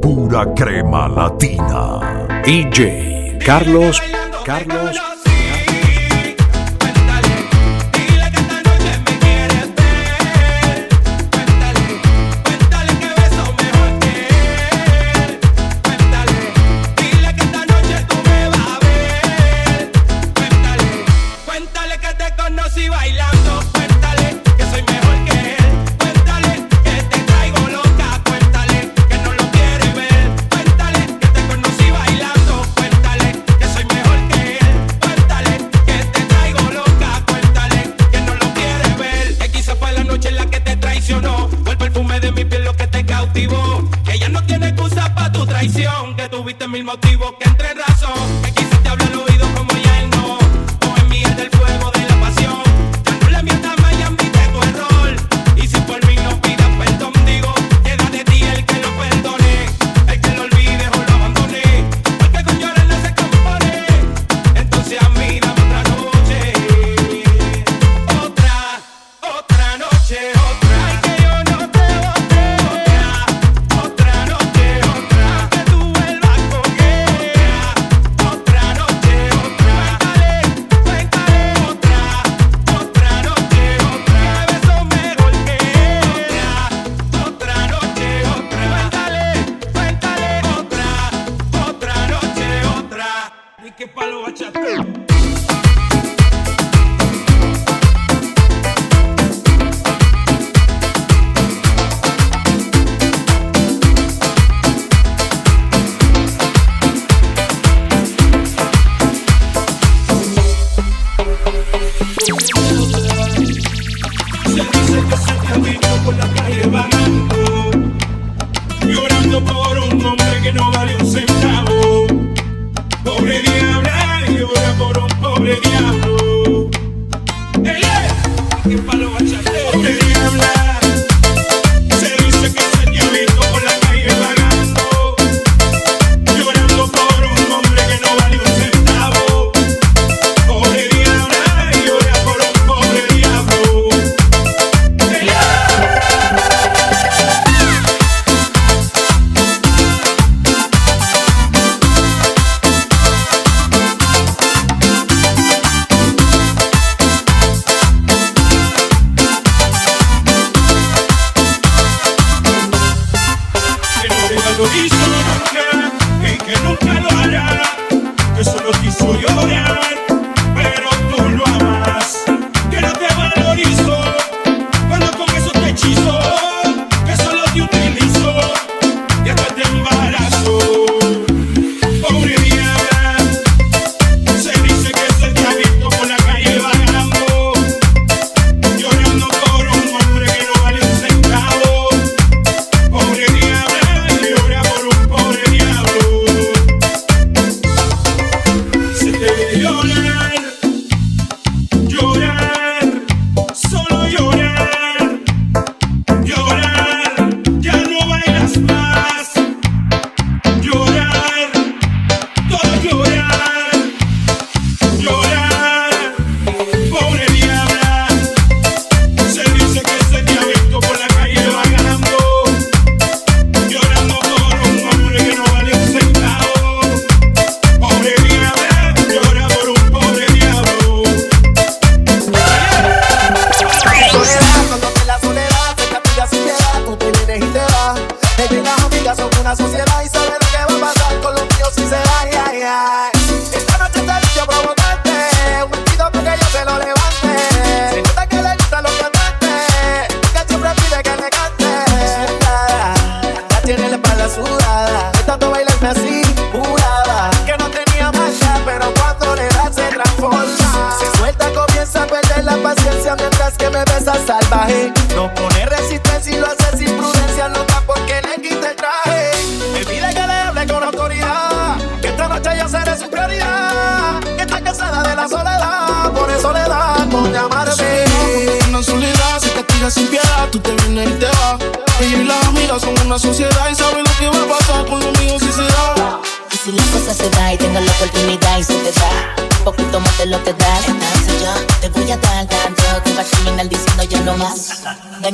Pura crema latina. DJ Carlos, Carlos. Lo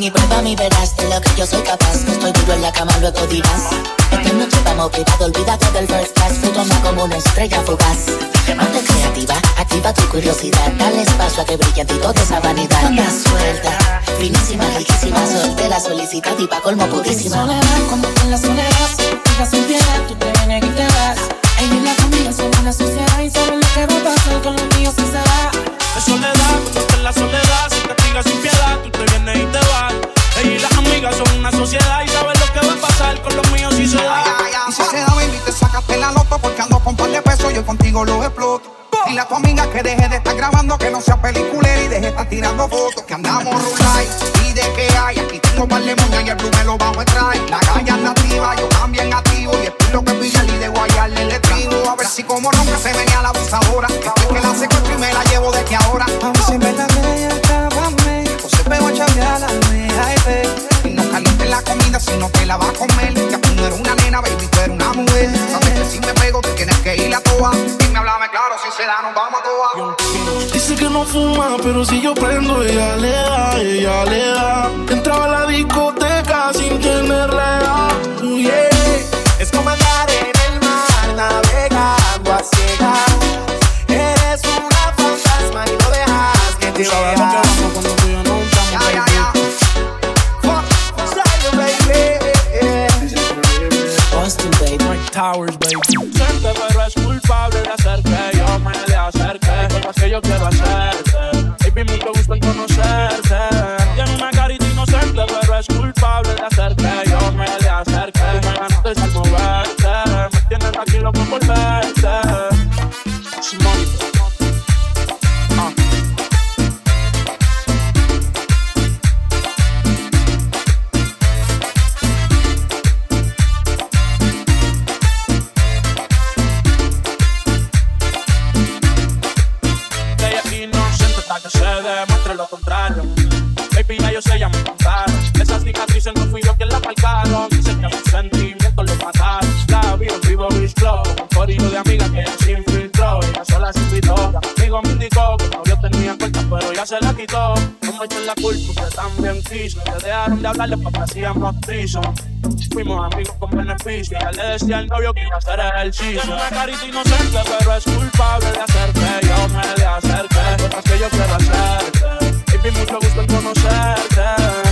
Y prueba mi verás de lo que yo soy capaz. Estoy duro en la cama, luego dirás. Esta noche vamos privado, olvídate del first class. Toma como una estrella fugaz. Mante creativa, activa tu curiosidad. Dale espacio a que brille en ti toda esa vanidad. Anda suelta, finísima, riquísima, soltera, solicita y pa' colmo pudísima. Soledad, cuando en la soledad, dejas sin piedad, tú te vienes y te vas. Ella y la familia son una sociedad y saben lo que va a pasar con los míos si se va. Es soledad, cuando en la soledad, si castigas sin piedad, tú te vienes y te vas. Ella y las amigas son una sociedad y saben lo que va a pasar con los míos si se da. Y si se da, baby, te sacaste la loto porque ando con par de pesos, yo contigo los exploto. Dile a tu amiga que deje de estar grabando, que no sea peliculera y deje de estar tirando fotos. Que andamos rulay y de que hay. Aquí tengo par de moñas y el blue me lo bajo a traer. La calle anda activa, yo también activo. Y estilo que pilla y de guayarle le trigo. A ver si como nunca se venía la abusadora. Que que la secuestro y me la la va a comer. Que tú no eres una nena, baby, tú eres una mujer. Sabes que si me pego, tú tienes que ir a toa. Dime, háblame claro, si se da, nos vamos a toa. Dice que no fuma, pero si yo prendo, ella le da, ella le da. Entraba a la discoteca sin tenerla edad. Yeah. Es como andar en el mar navegando a ciegas. Eres una fantasma y no dejas que te de hablarle porque hacíamos trizo. Fuimos amigos con beneficio. Ella le decía al novio que iba a hacer ejercicio. Tiene una carita inocente, pero es culpable de hacer que yo me le acerque. Cosas que yo quiero hacerte. Baby, mucho gusto en conocerte.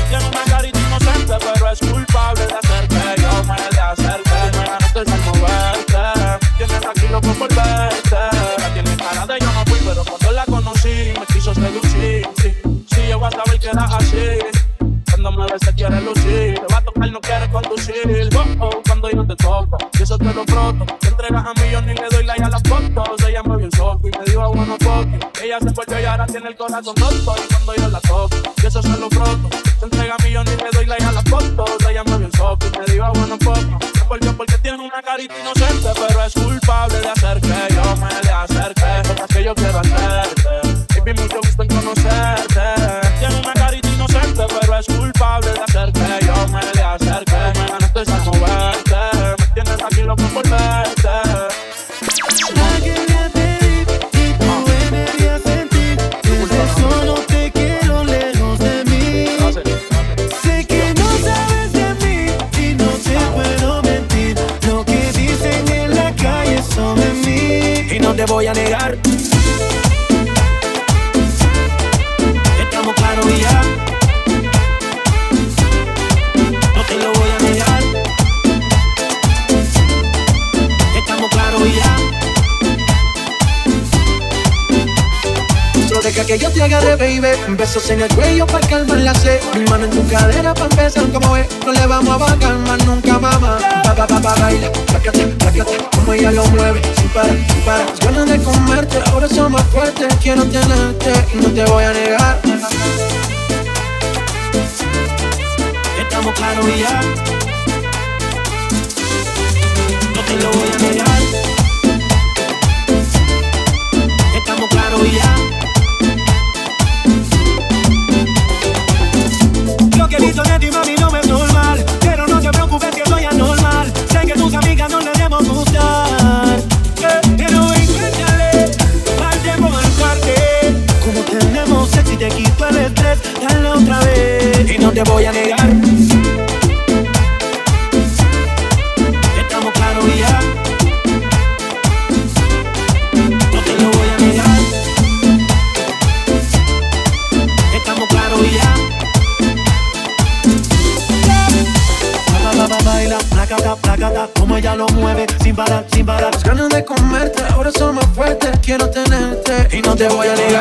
Tiene una carita inocente, pero es culpable de hacer que yo me le acerque. Me ganaste al moverte. Tienes aquí por verte. La tiene cara de yo no fui, pero cuando la conocí me quiso seducir. Sí, sí, yo voy a saber que era así. Cuando me te quiere lucir. Te va a tocar, no quiere conducir. Oh, oh, Cuando yo te toco Y eso te lo froto. Te entregas a mí, yo ni le doy like a las fotos. Ella me vio el soco y me dijo bueno fuck you. Ella se fue y ahora tiene el corazón roto. Y cuando yo la toco Y eso se lo froto. Se entrega a mí, yo ni le doy like a las fotos. Ella me vio el soco y me dijo bueno fuck you. Se volvió porque tiene una carita inocente Pero es culpable de hacer que yo me le acerque. Cosas que yo quiero hacerte. Baby, mucho gusto en conocerte es culpable de hacer que yo me le acerque. Me ganaste al moverte, me tienes aquí loco por verte. La quería pedir y que yo te agarre, baby. Besos en el cuello para calmar la sed. Mi mano en tu cadera para empezar como es. No le vamos a bajar más nunca, mamá. Pa, pa, pa, pa, baila. Placata, placata. Como ella lo mueve. Sin parar, sin parar. Ganas de comerte. Ahora son más fuertes. Quiero tenerte y no te voy a negar. Estamos claros y ya. te voy a negar. Estamos claros y ya. No te lo voy a negar. Estamos claros ya. Ba, ba, ba, baila, placata, placata, como ella lo mueve, sin parar, sin parar. Las ganas de comerte, ahora son más fuertes. Quiero tenerte y no te voy a negar.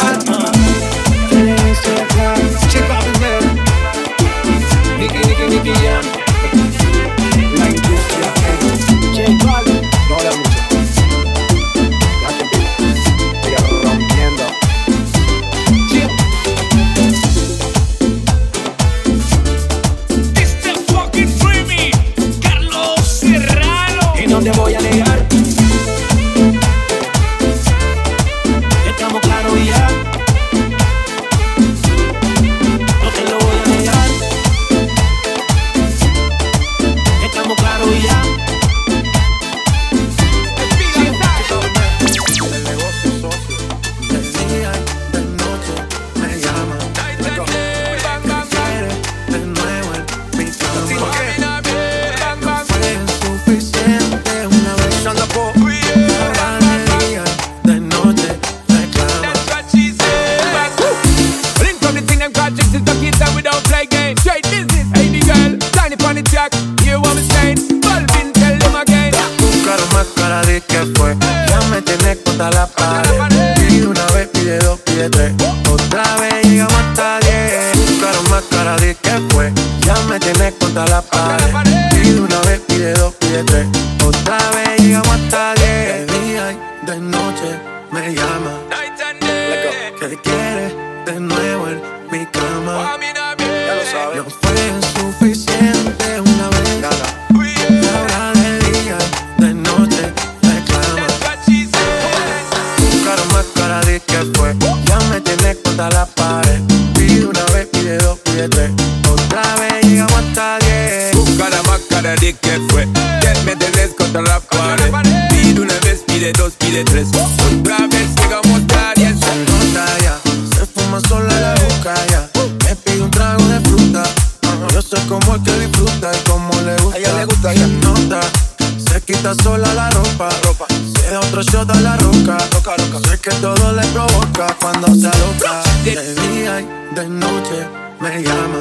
la roca, roca, roca. Sé que todo le provoca cuando se aloca. De día y de noche me llama.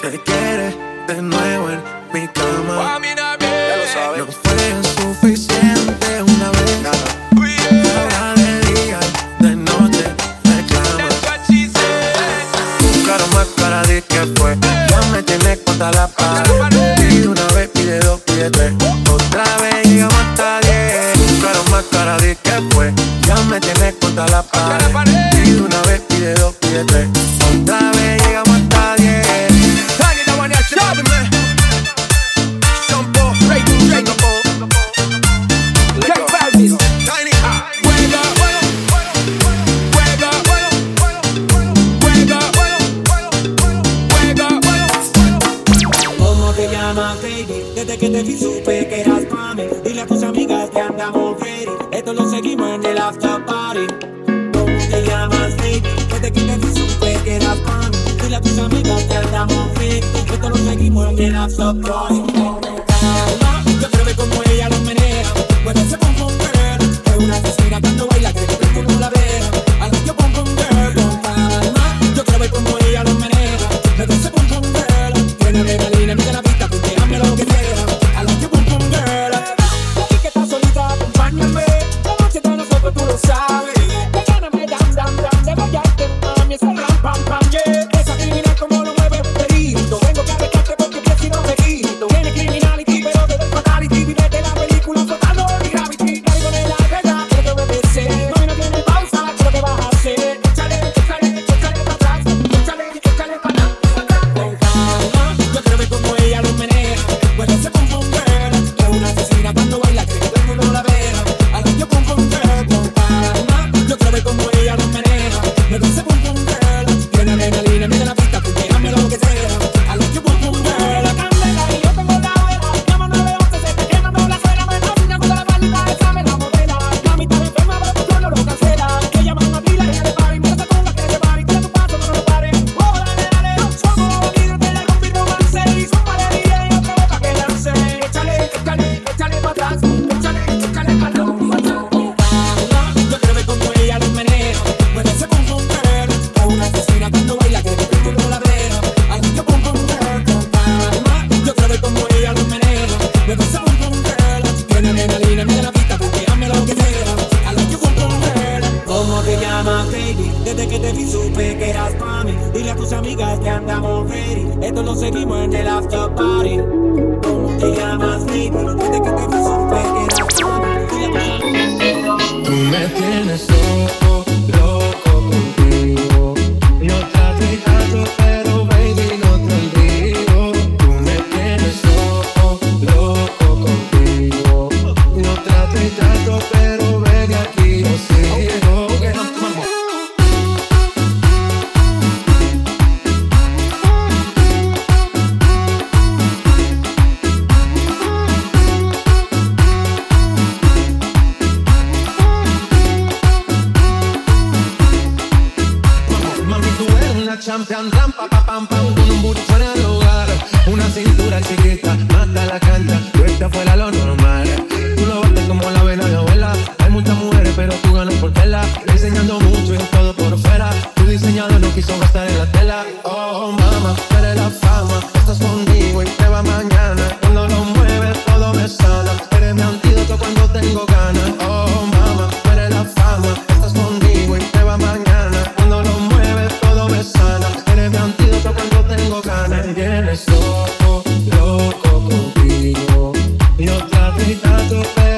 ¿Qué quiere de nuevo en mi cama? No fue suficiente una vez. Ahora de día y de noche reclama. Buscaron más para decir que fue. Ya me tienes contra la pared. Y una vez pa' Desde que te vi supe que eras pa' mí Dile a tus amigas que andamos ready. Esto lo seguimos en el after party. ¿Cómo te llamas, baby? Desde que te vi supe que eras pa' mí Dile a tus amigas que andamos ready. Tú me tienes loco. Y trato,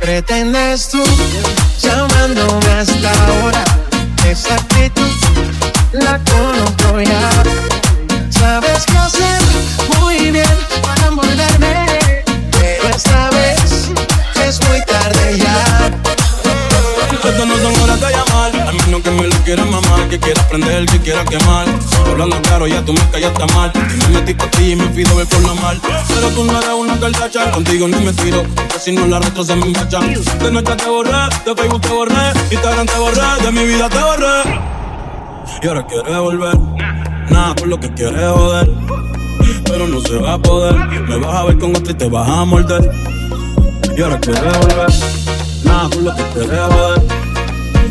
pretendes tú llamándome hasta ahora? Esa actitud la conozco ya. Sabes qué hacer muy bien para envolverme, pero esta vez es muy tarde ya. Estas no son horas de llamar. A menos que me lo quieras mamar, que quiera prender, que quiera quemar. Hablando claro, ya tú me callaste mal. Me metí ti y me pido ver por lo mal. Pero tú no eres una cartacha, contigo ni me tiro. Porque si no la resto se me machan. De noche te borré, de Facebook te borré, Instagram te borré, de mi vida te borré. Y ahora quieres volver. Nada por lo que quieres joder. Pero no se va a poder. Me vas a ver con otro y te vas a morder. Y ahora quieres volver. Nada por lo que quieres joder.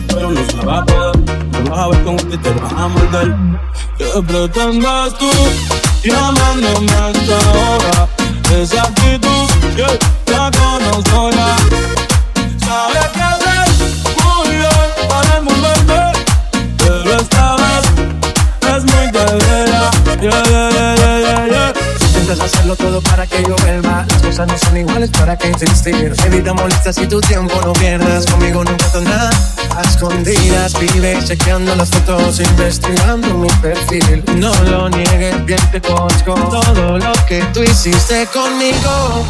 Pero no se va a poder. Me vas a ver con otro y te vas a morder. ¿Qué pretendes tú llamándome a esta hora? Esa actitud, yeah, la conozco ya. Sabes qué Hacerlo todo para que yo vuelva. Las cosas no son iguales, para que insistir. Evita molestas y tu tiempo no pierdas. Conmigo nunca nada a escondidas. Vive chequeando las fotos, investigando mi perfil. No lo niegues, bien te conozco. Todo lo que tú hiciste conmigo,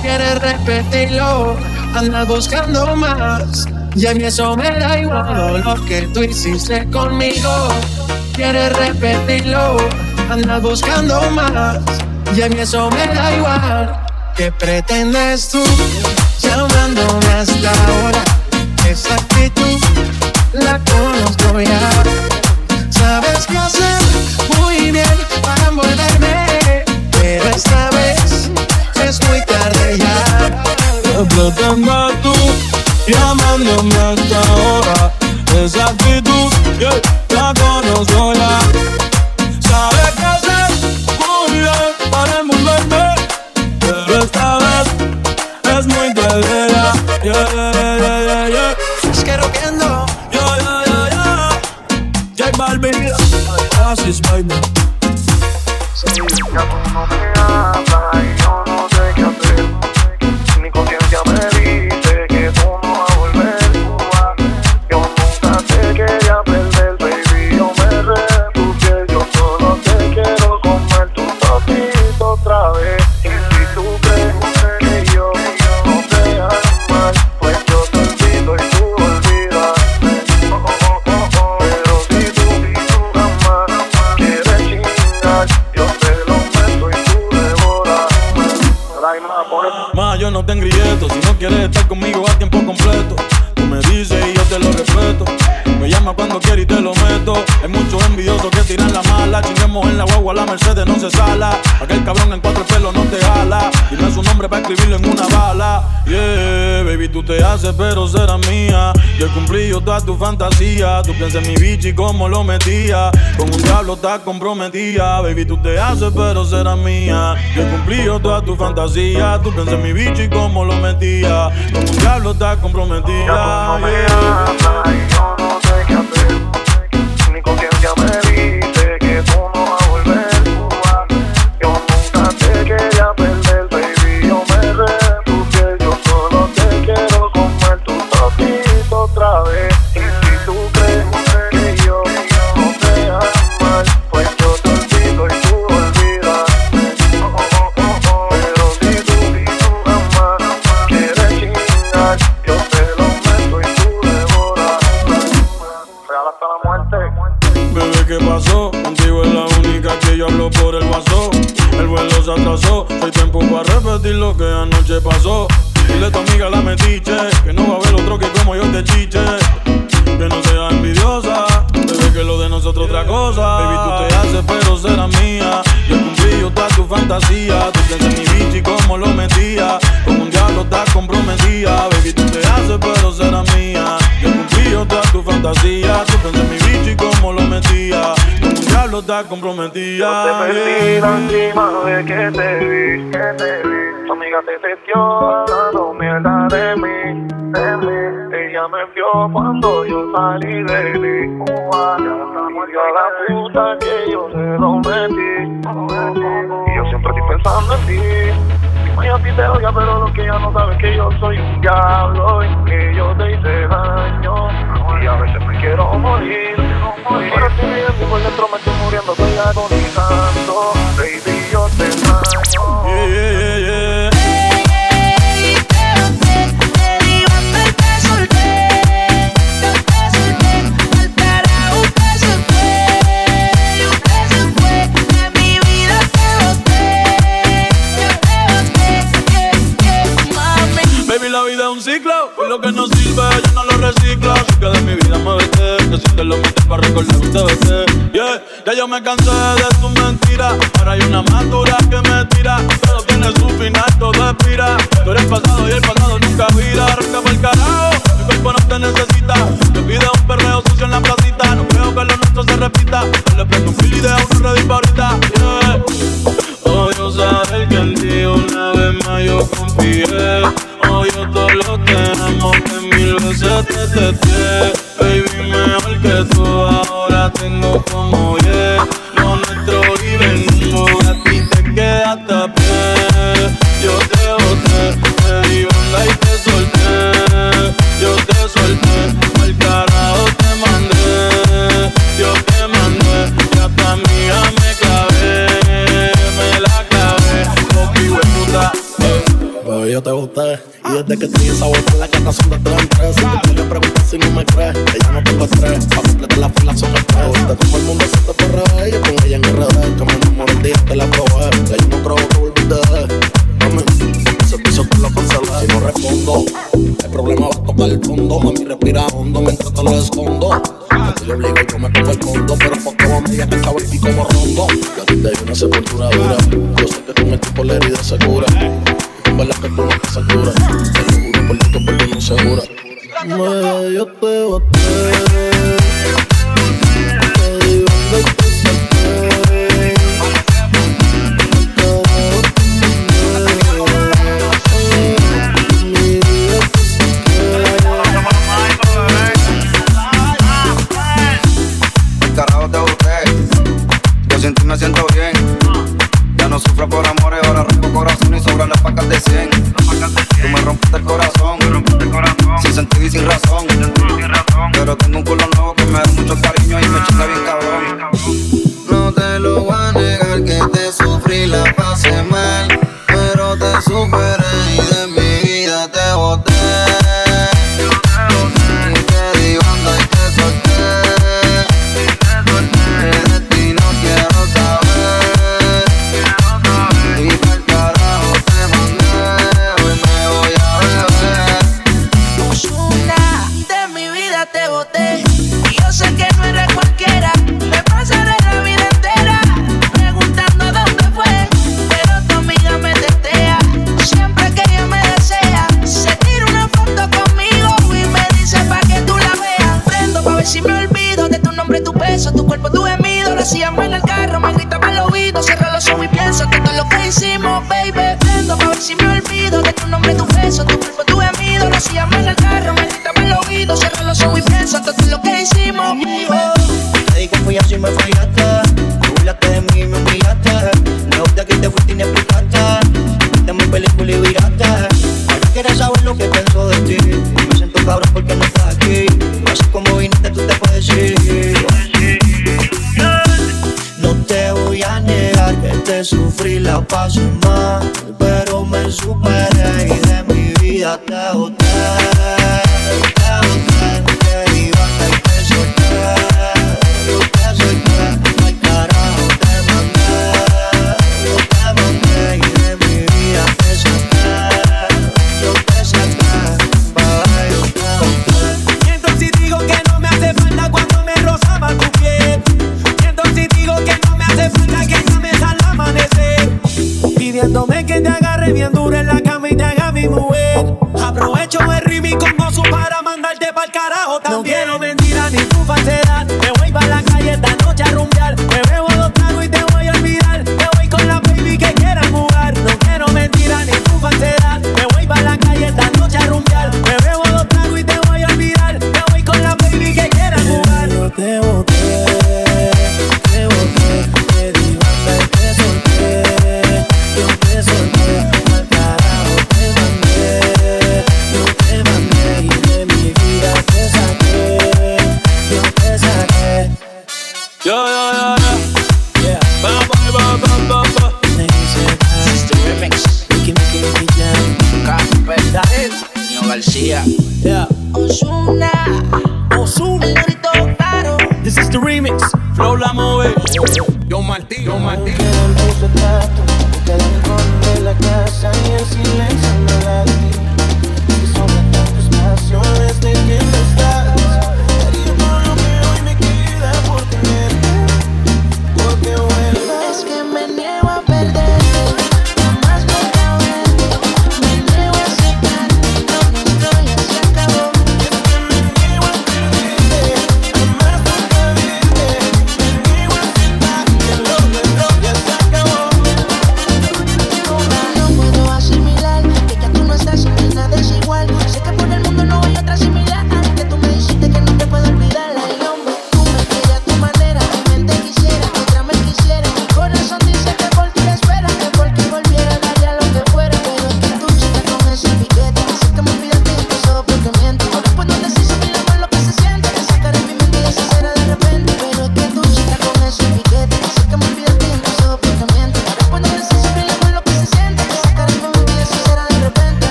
quieres repetirlo. Andas buscando más. Y a mí eso me da igual. Todo lo que tú hiciste conmigo, quieres repetirlo. Andas buscando más. Y a eso me da igual. ¿Qué pretendes tú llamándome hasta ahora? Esa actitud la conozco ya. Sabes qué hacer muy bien para envolverme, pero esta vez es muy tarde ya. ¿Qué pretendes tú llamándome hasta ahora? Esa actitud yo la conozco ya. Sabes qué todas tus fantasías. Tú piensas en mi bichi y cómo lo metía. Con un diablo estás comprometida. Baby, tú te haces, pero serás mía. Yo he cumplido todas tus fantasías. Tú piensas en mi bichi y cómo lo metía. Con un diablo estás comprometida. te oiga, pero lo que ella no sabe es que yo soy un diablo. ¿eh? bebé, yo te gusté. Y desde que te esa vuelta, las gatas son de tres en tres. Si tú le preguntas si no me crees, ella no tengo estrés. Pa' completar la fila son. Ahorita como el mundo se te perrebe, yo con ella en RD. Que me enamoré el día te la probé. Ya yo no creo que volviste. Mami, ese piso te lo cancelé. Si no respondo, el problema va a tocar el fondo. Mami, respira hondo mientras te lo escondo. Yo te obligo, yo me pongo el fondo. Pero poco a media que estaba aquí como rondo. Yo a ti te di una sepultura dura. Yo sé que con el tipo la herida se cura mundo no hay otra similar.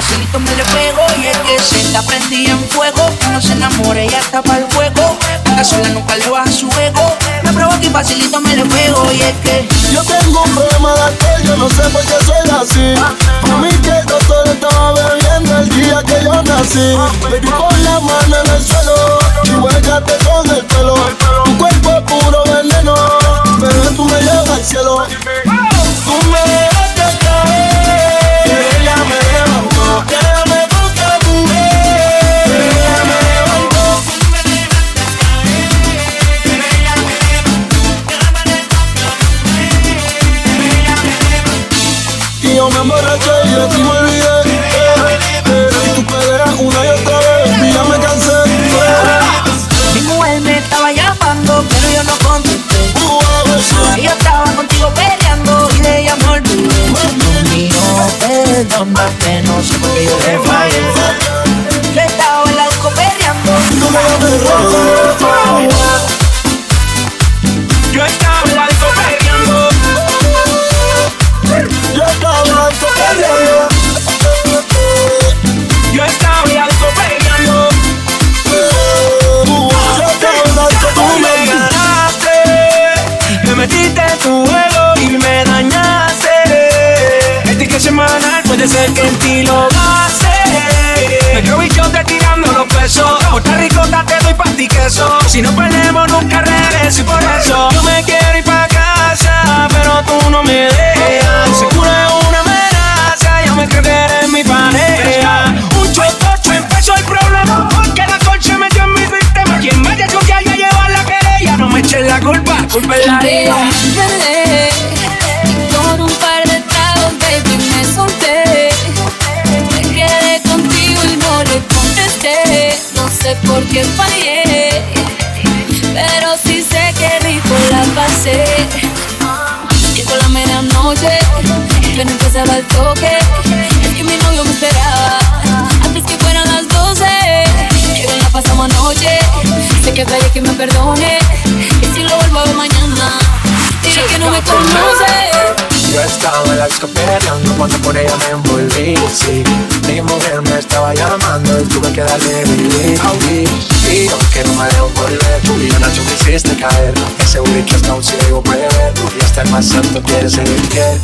Facilito me le pego. Y es que se está prendida en fuego, que no se enamore, ella está para el fuego. A la sola nunca le baja su ego. Me provoco y facilito me le pego. Y es que yo tengo un problema de alcohol, yo no sé por qué soy así. A mí que el doctor estaba bebiendo el día que yo nací. Baby, pon la mano en el suelo y huélgate con el pelo. Tu cuerpo es puro veneno, pero tú me llevas al cielo. Puede ser que en ti lo gaste. Me creo bichote tirando los pesos. Puerto Rico te doy pa' ti queso. Si no perdemos nunca regreso y por eso yo me quiero ir pa' casa, pero tú no me dejas. Seguro es una amenaza, yo me creo que eres mi pareja. Un chotocho empezó el problema porque la coche metió en mi sistema. Quien vaya yo que haya llevar la querella, no me echen la culpa, culpa es la No sé por qué fallé, pero sí sé que rico la pasé. Llegó la medianoche, yo no empezaba el toque. Es que mi novio me esperaba antes que fueran las 12. Que bien la pasamos anoche, sé que fallé que me perdone. Y si lo vuelvo a ver mañana, diré que no me conoce. Yo estaba en la disco peleando cuando por ella me envolví, sí. Mi mujer me estaba llamando y tuve que darle mi Y aunque no me dejo volver, tu vida Nacho me hiciste caer. Ese booty que hasta un ciego puede ver Y hasta el más santo quiere ser infiel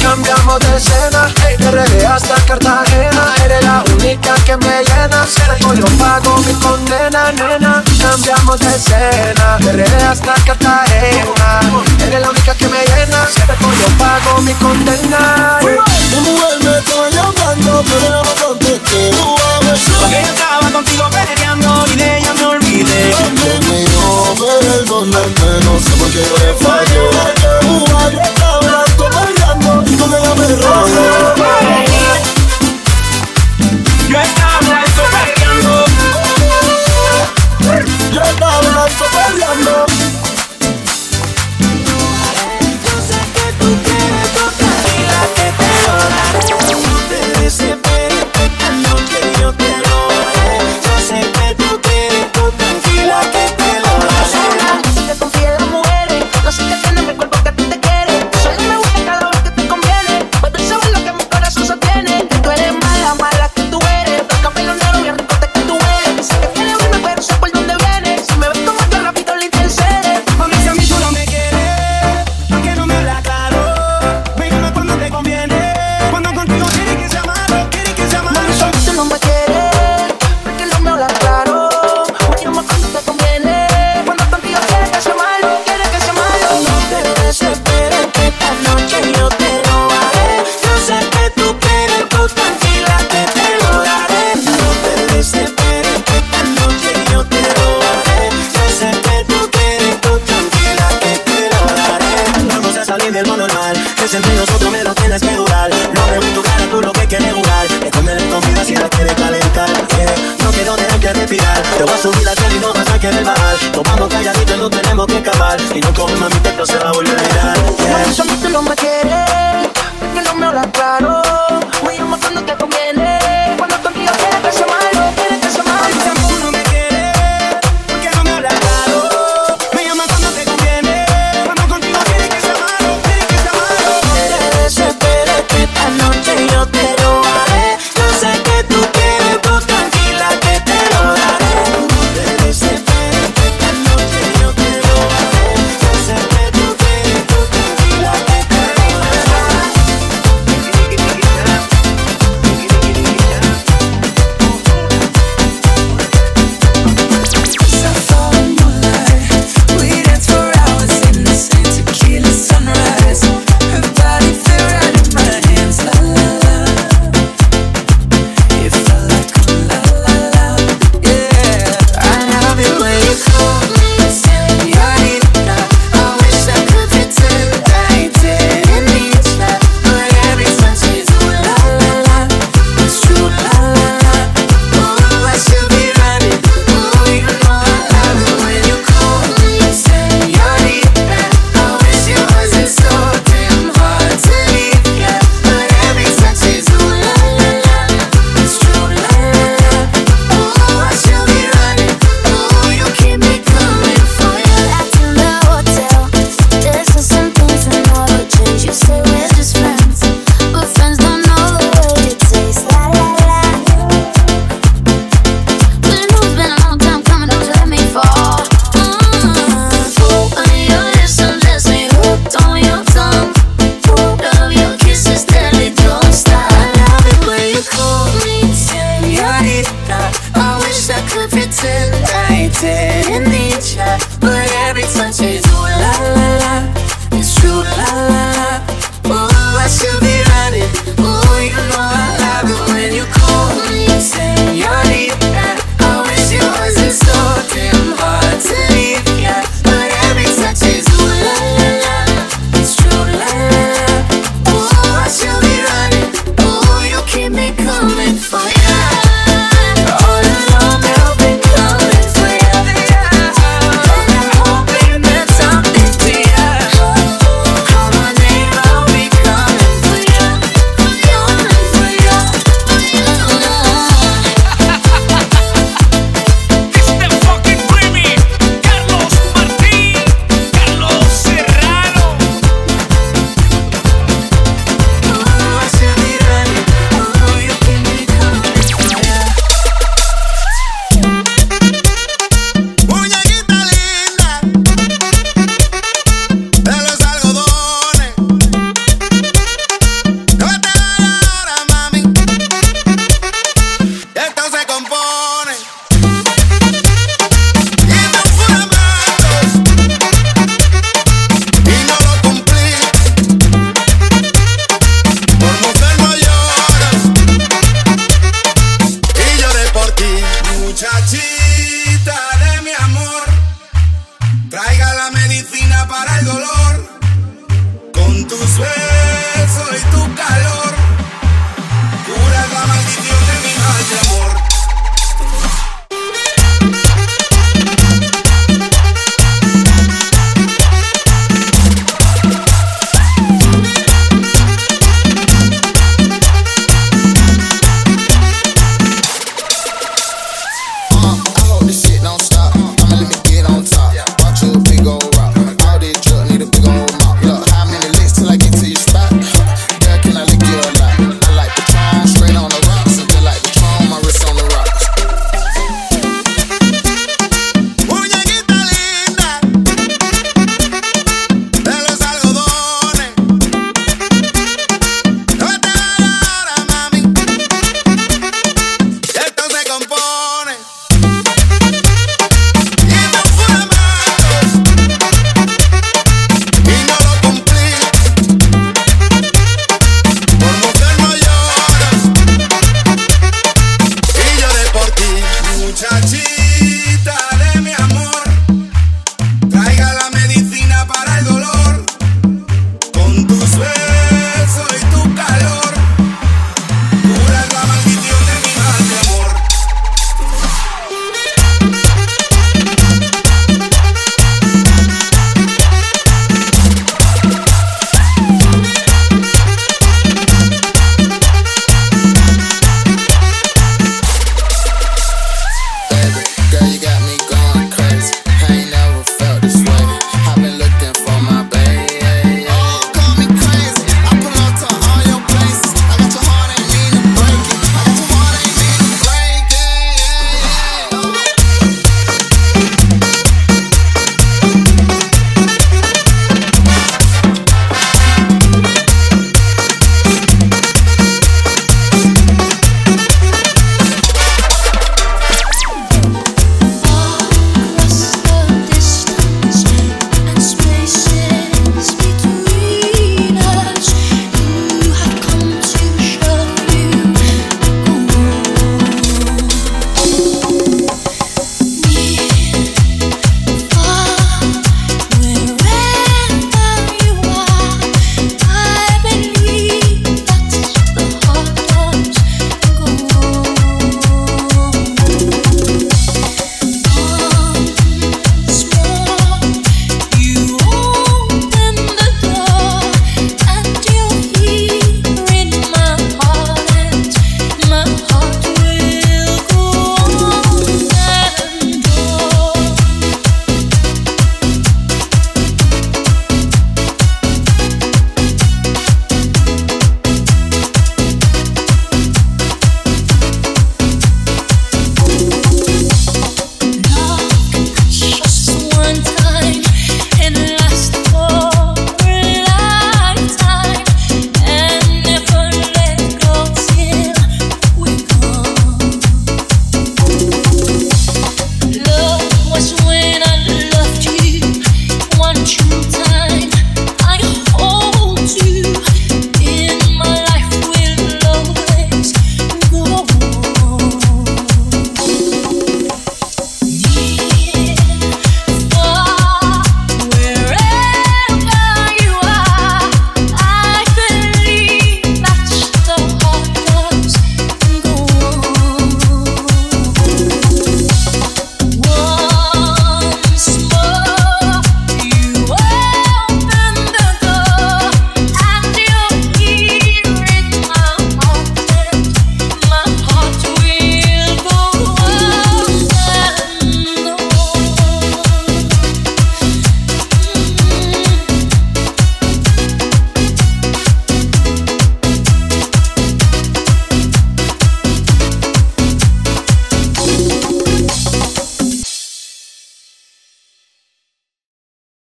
Cambiamos de escena, hey, RD hasta Cartagena. Eres la única que me llena Cierto yo pago mi condena, nena Cambiamos de escena, RD hasta Cartagena Eres la única que me llena yo pago mi condena Mi mujer me estaba llamando, pero no contesté. Tú veces Porque yo estaba contigo peleando y de ella me olvidé. Conmigo, perdóname, no sé por qué yo le fallé.